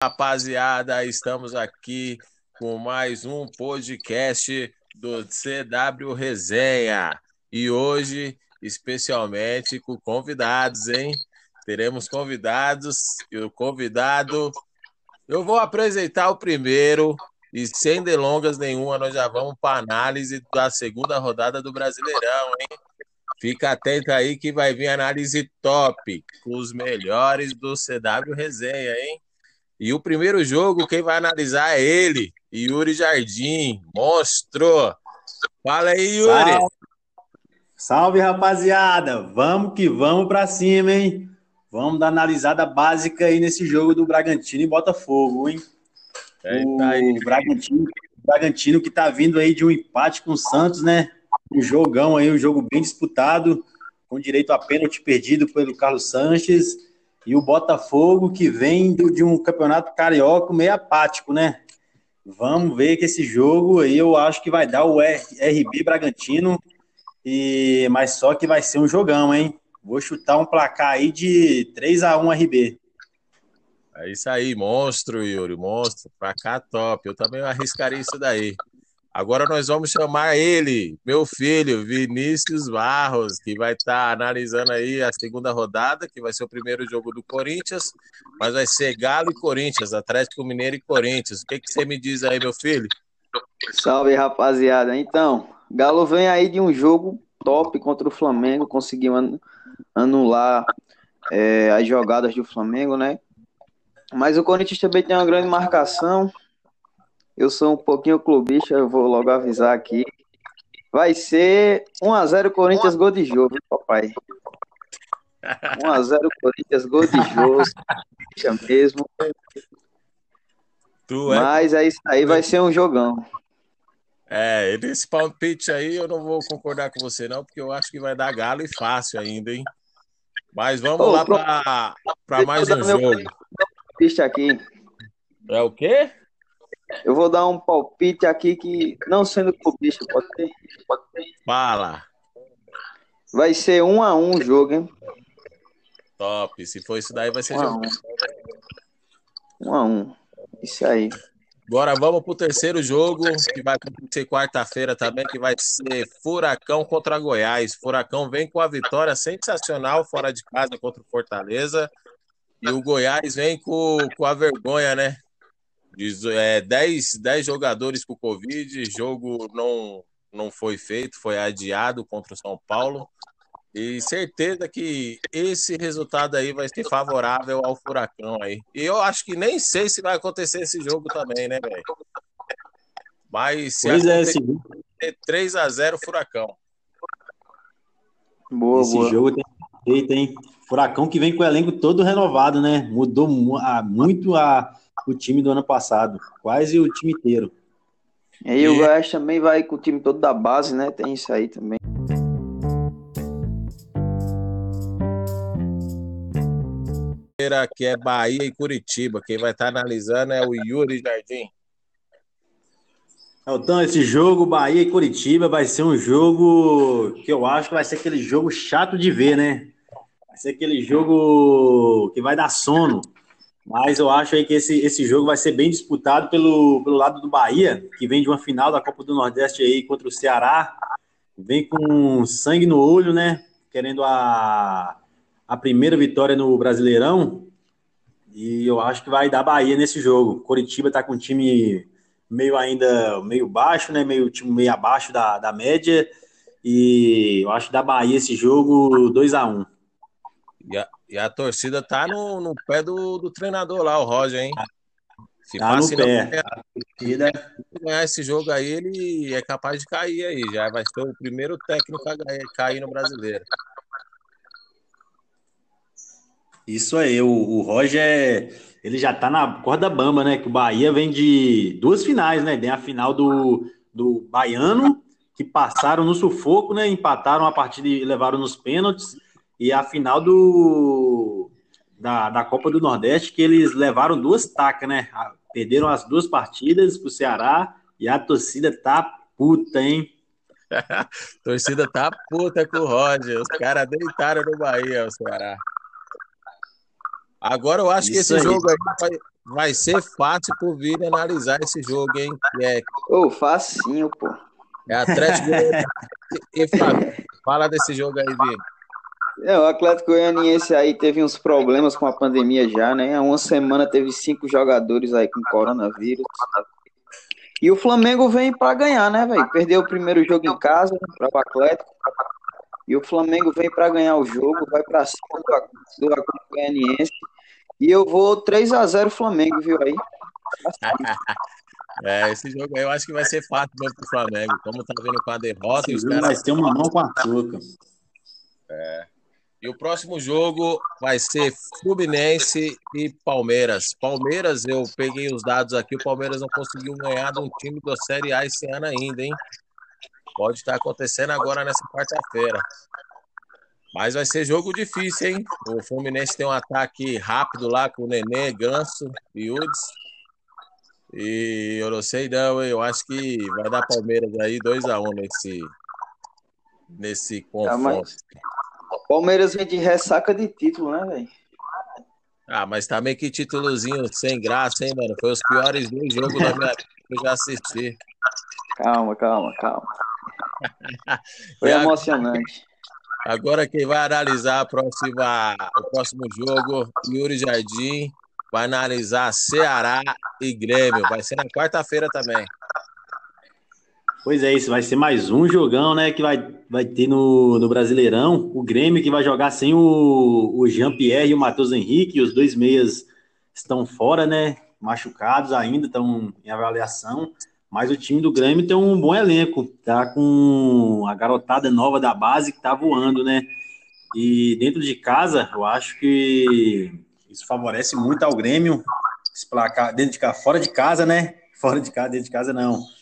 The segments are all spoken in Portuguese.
rapaziada, estamos aqui com mais um podcast do CW Resenha. E hoje, especialmente com convidados, hein? Teremos convidados e o convidado. Eu vou apresentar o primeiro, e sem delongas nenhuma, nós já vamos para análise da segunda rodada do Brasileirão, hein? Fica atento aí que vai vir análise top com os melhores do CW Resenha, hein? E o primeiro jogo, quem vai analisar é ele, Yuri Jardim, monstro. Fala aí, Yuri. Salve, Salve rapaziada. Vamos que vamos para cima, hein? Vamos dar analisada básica aí nesse jogo do Bragantino e Botafogo, hein? É, tá aí. O Bragantino, o Bragantino que tá vindo aí de um empate com o Santos, né? Um jogão aí, um jogo bem disputado, com direito a pênalti perdido pelo Carlos Sanches. E o Botafogo que vem de um campeonato carioca meio apático, né? Vamos ver que esse jogo aí eu acho que vai dar o RB Bragantino, e mas só que vai ser um jogão, hein? Vou chutar um placar aí de 3 a 1 RB. É isso aí, monstro, Yuri, monstro. Placar top. Eu também arriscaria isso daí. Agora nós vamos chamar ele, meu filho, Vinícius Barros, que vai estar tá analisando aí a segunda rodada, que vai ser o primeiro jogo do Corinthians, mas vai ser Galo e Corinthians, Atlético Mineiro e Corinthians. O que, que você me diz aí, meu filho? Salve, rapaziada. Então, Galo vem aí de um jogo top contra o Flamengo, conseguiu anular é, as jogadas do Flamengo, né? Mas o Corinthians também tem uma grande marcação, eu sou um pouquinho clubista, eu vou logo avisar aqui. Vai ser 1x0 Corinthians, gol de jogo, papai. 1x0 Corinthians, gol de jogo. mesmo. Tu é... Mas é isso aí, vai ser um jogão. É, esse palpite aí eu não vou concordar com você, não, porque eu acho que vai dar galo e fácil ainda, hein? Mas vamos Ô, lá para mais um jogo. Meu aqui. É o quê? Eu vou dar um palpite aqui que, não sendo clubista, pode ter, pode ter. Fala. Vai ser um a um o jogo, hein? Top. Se for isso daí, vai ser um jogo. Um. um a um. Isso aí. Agora vamos pro terceiro jogo, que vai acontecer quarta-feira também, que vai ser Furacão contra Goiás. Furacão vem com a vitória sensacional fora de casa contra o Fortaleza. E o Goiás vem com, com a vergonha, né? 10, é, 10 jogadores com Covid, jogo não, não foi feito, foi adiado contra o São Paulo. E certeza que esse resultado aí vai ser favorável ao Furacão aí. E eu acho que nem sei se vai acontecer esse jogo também, né, velho? Mas se pois é, esse... 3 a 0 Furacão. Boa, esse boa. jogo tem jeito, hein? Furacão que vem com o elenco todo renovado, né? Mudou muito a, o time do ano passado, quase o time inteiro. E aí e... o Goiás também vai com o time todo da base, né? Tem isso aí também. Que é Bahia e Curitiba. Quem vai estar analisando é o Yuri Jardim. Então, esse jogo Bahia e Curitiba vai ser um jogo que eu acho que vai ser aquele jogo chato de ver, né? Vai ser aquele jogo que vai dar sono. Mas eu acho aí que esse, esse jogo vai ser bem disputado pelo, pelo lado do Bahia, que vem de uma final da Copa do Nordeste aí contra o Ceará. Vem com sangue no olho, né? Querendo a, a primeira vitória no Brasileirão. E eu acho que vai dar Bahia nesse jogo. Coritiba tá com um time meio ainda meio baixo, né? Meio time meio abaixo da, da média. E eu acho que dá Bahia esse jogo 2 a 1 um. E a torcida tá no, no pé do, do treinador lá, o Roger, hein? Se tá no pé. Ganhar, ganhar esse jogo aí, ele é capaz de cair aí. Já vai ser o primeiro técnico a cair no brasileiro. Isso aí, o, o Roger, ele já tá na corda bamba, né? Que o Bahia vem de duas finais, né? Tem a final do, do Baiano, que passaram no sufoco, né? Empataram a partida e levaram nos pênaltis e a final do, da, da Copa do Nordeste, que eles levaram duas tacas, né? Perderam as duas partidas pro Ceará e a torcida tá puta, hein? torcida tá puta com o Roger. Os caras deitaram no Bahia, o Ceará. Agora eu acho Isso que esse aí. jogo aí vai, vai ser fácil pro Vini analisar esse jogo, hein? É... Ô, oh, facinho, pô. É Atlético e Flamengo. Fala desse jogo aí, Vini. É, o Atlético Goianiense aí teve uns problemas com a pandemia já, né? Há uma semana teve cinco jogadores aí com coronavírus. E o Flamengo vem para ganhar, né, velho? Perdeu o primeiro jogo em casa para o Atlético. E o Flamengo vem para ganhar o jogo, vai para cima do, do Atlético Goianiense. E eu vou 3 a 0 Flamengo, viu aí? É, esse jogo aí eu acho que vai ser fácil mesmo pro Flamengo. Como tá vendo com a derrota, esse os caras. Vai ter uma mão com açúcar. É. E o próximo jogo vai ser Fluminense e Palmeiras. Palmeiras, eu peguei os dados aqui, o Palmeiras não conseguiu ganhar de um time da Série A esse ano ainda, hein? Pode estar acontecendo agora nessa quarta-feira. Mas vai ser jogo difícil, hein? O Fluminense tem um ataque rápido lá com o Nenê, Ganso e Udes. E eu não sei não, eu acho que vai dar Palmeiras aí 2x1 um nesse, nesse confronto. Ah, mas... Palmeiras vem de ressaca de título, né, velho? Ah, mas também que títulozinho sem graça, hein, mano? Foi os piores dois jogos da minha vida que eu já assisti. Calma, calma, calma. Foi emocionante. Agora quem vai analisar a próxima, o próximo jogo, Yuri Jardim, vai analisar Ceará e Grêmio. Vai ser na quarta-feira também. Pois é, isso vai ser mais um jogão, né? Que vai, vai ter no, no Brasileirão. O Grêmio que vai jogar sem o, o Jean-Pierre e o Matheus Henrique. Os dois meias estão fora, né? Machucados ainda, estão em avaliação. Mas o time do Grêmio tem um bom elenco. Tá com a garotada nova da base que tá voando, né? E dentro de casa, eu acho que isso favorece muito ao Grêmio. Esse placar, dentro de casa, fora de casa, né? Fora de casa, dentro de casa não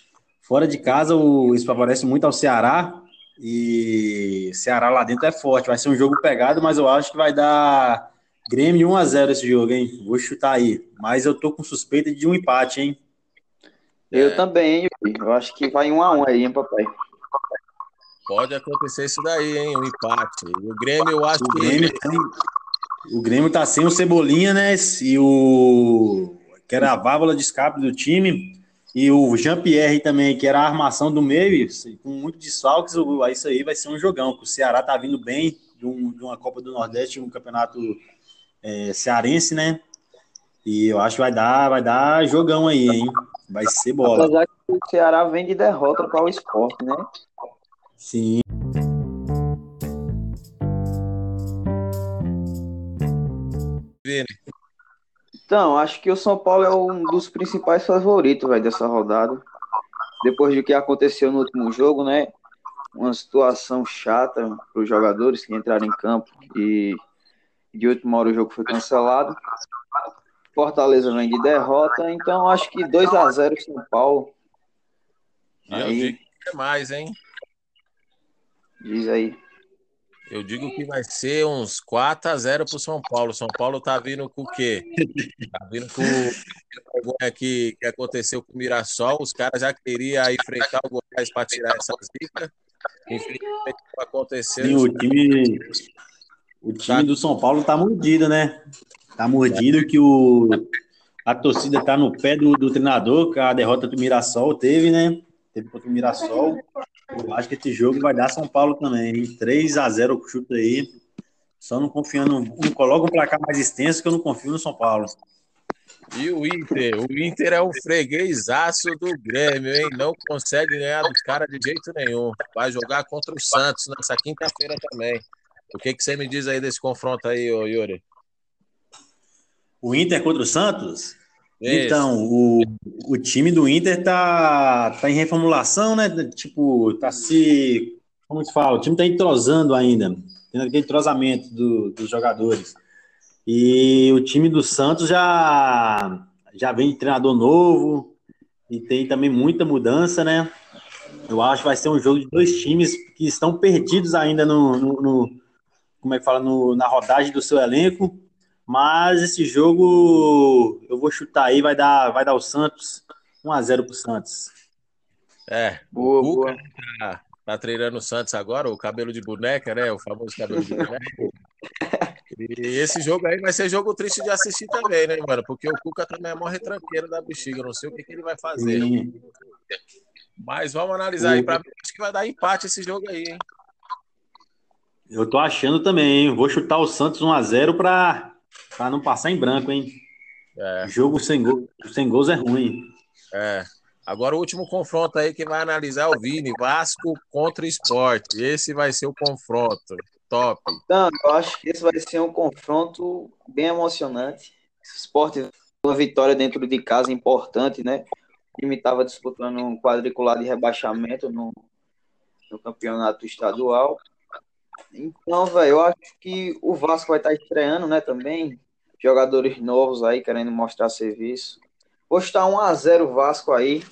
Fora de casa, o, isso favorece muito ao Ceará. E Ceará lá dentro é forte. Vai ser um jogo pegado, mas eu acho que vai dar Grêmio 1x0 esse jogo, hein? Vou chutar aí. Mas eu tô com suspeita de um empate, hein? Eu é. também, hein? Eu acho que vai 1x1 aí, hein, papai? Pode acontecer isso daí, hein? Um empate. O Grêmio, eu acho o que. Grêmio tem... O Grêmio tá sem o Cebolinha, né? E o. Que era a válvula de escape do time. E o Jean-Pierre também, que era a armação do meio, com muito desfalques, isso aí vai ser um jogão. O Ceará tá vindo bem de, um, de uma Copa do Nordeste, um campeonato é, cearense, né? E eu acho que vai dar, vai dar jogão aí, hein? Vai ser bola. Apesar que o Ceará vem de derrota para o esporte, né? Sim. Então, acho que o São Paulo é um dos principais favoritos véio, dessa rodada. Depois do que aconteceu no último jogo, né? Uma situação chata para os jogadores que entraram em campo e de última hora o jogo foi cancelado. Fortaleza vem de derrota, então acho que 2 a 0 São Paulo. Eu aí... digo que é mais, hein? Diz aí. Eu digo que vai ser uns 4 a 0 pro São Paulo. São Paulo tá vindo com o quê? Tá vindo com o que, que aconteceu com o Mirassol. Os caras já queriam enfrentar o Goiás para tirar essa zica. Infelizmente não aconteceu. Sim, o time, o time do São Paulo tá mordido, né? Tá mordido que o, a torcida tá no pé do, do treinador, que a derrota do Mirassol teve, né? Teve contra o Mirassol. Eu acho que esse jogo vai dar São Paulo também, hein? 3 a 0 o chute aí. Só não confiando, não coloca um placar mais extenso que eu não confio no São Paulo. E o Inter? O Inter é um freguesaço do Grêmio, hein? Não consegue ganhar dos caras de jeito nenhum. Vai jogar contra o Santos nessa quinta-feira também. O que, que você me diz aí desse confronto aí, Yuri? O Inter contra o Santos? Então, o, o time do Inter tá, tá em reformulação, né? Tipo, tá se. Como se fala? O time tá entrosando ainda, tendo aquele entrosamento do, dos jogadores. E o time do Santos já, já vem de treinador novo e tem também muita mudança, né? Eu acho que vai ser um jogo de dois times que estão perdidos ainda no, no, no como é que fala, no, na rodagem do seu elenco mas esse jogo eu vou chutar aí, vai dar, vai dar o Santos 1 a 0 pro Santos. É, boa, o Cuca tá, tá, treinando o Santos agora, o cabelo de boneca, né? O famoso cabelo de boneca. E esse jogo aí vai ser jogo triste de assistir também, né, mano? Porque o Cuca também é mó retranqueiro da bexiga. Não sei o que, que ele vai fazer. Sim. Mas vamos analisar aí pra mim. Acho que vai dar empate esse jogo aí, hein? Eu tô achando também, hein? Vou chutar o Santos 1x0 pra, pra não passar em branco, hein? É. Jogo sem, gol, sem gols é ruim. É. Agora o último confronto aí que vai analisar é o Vini, Vasco contra Esporte. Esse vai ser o confronto. Top. Então, eu acho que esse vai ser um confronto bem emocionante. Esporte, uma vitória dentro de casa importante, né? O time estava disputando um quadricular de rebaixamento no, no campeonato estadual. Então, velho, eu acho que o Vasco vai estar estreando, né, também. Jogadores novos aí querendo mostrar serviço. Vou estar 1x0 Vasco aí.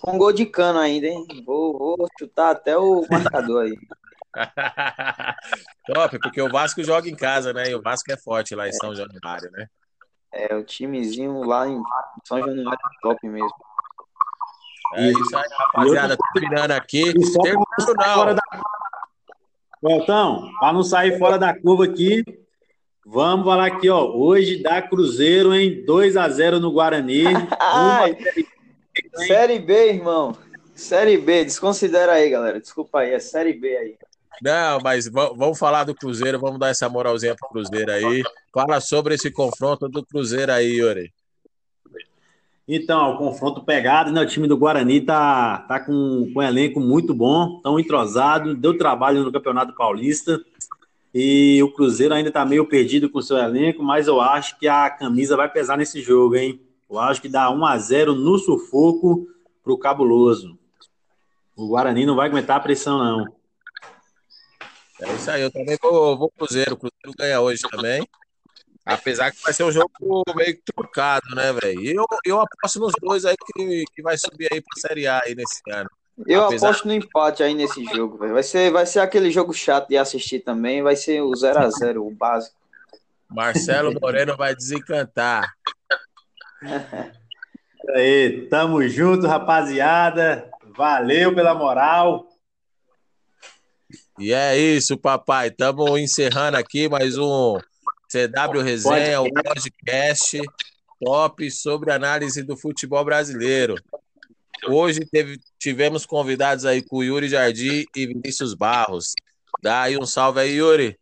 Com gol de cano ainda, hein? Vou, vou chutar até o marcador aí. Top, porque o Vasco joga em casa, né? E o Vasco é forte lá em São Januário, né? É, o timezinho lá em São Januário é top mesmo. É isso aí, rapaziada. Terminando aqui. Terminando não. Da... Beltão, para não sair fora da curva aqui, vamos falar aqui, ó. Hoje dá Cruzeiro, hein? 2 a 0 no Guarani. Ai, série B, irmão. Série B, desconsidera aí, galera. Desculpa aí, é Série B aí. Não, mas vamos falar do Cruzeiro, vamos dar essa moralzinha pro Cruzeiro aí. Fala sobre esse confronto do Cruzeiro aí, Yuri. Então, o confronto pegado, né? O time do Guarani tá, tá com, com um elenco muito bom, tão entrosado, deu trabalho no Campeonato Paulista. E o Cruzeiro ainda tá meio perdido com o seu elenco, mas eu acho que a camisa vai pesar nesse jogo, hein? Eu acho que dá 1 a 0 no sufoco pro Cabuloso. O Guarani não vai aguentar a pressão, não. É isso aí, eu também vou, vou Cruzeiro. O Cruzeiro ganha hoje também. Apesar que vai ser um jogo meio trucado, né, velho? Eu, eu aposto nos dois aí que, que vai subir aí pra Série A aí nesse ano. Eu Apesar... aposto no empate aí nesse jogo, velho. Vai ser, vai ser aquele jogo chato de assistir também. Vai ser o 0x0, o básico. Marcelo Moreno vai desencantar. aí, tamo junto, rapaziada. Valeu pela moral. E é isso, papai. Estamos encerrando aqui mais um CW Resenha, o podcast top sobre análise do futebol brasileiro. Hoje teve, tivemos convidados aí com Yuri Jardim e Vinícius Barros. Dá aí um salve aí, Yuri.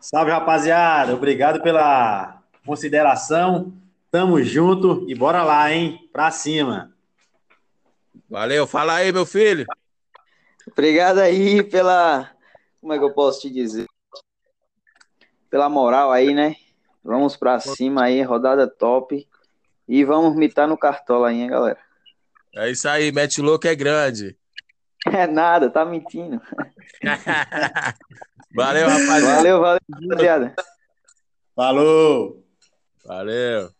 Salve, rapaziada. Obrigado pela consideração. Tamo junto e bora lá, hein? Pra cima. Valeu. Fala aí, meu filho. Obrigado aí pela. Como é que eu posso te dizer? Pela moral aí, né? Vamos pra cima aí, rodada top. E vamos mitar no cartola aí, hein, galera? É isso aí, mete louco é grande. É nada, tá mentindo. valeu, rapaziada. Valeu, valeu, rapaziada. Falou. Valeu.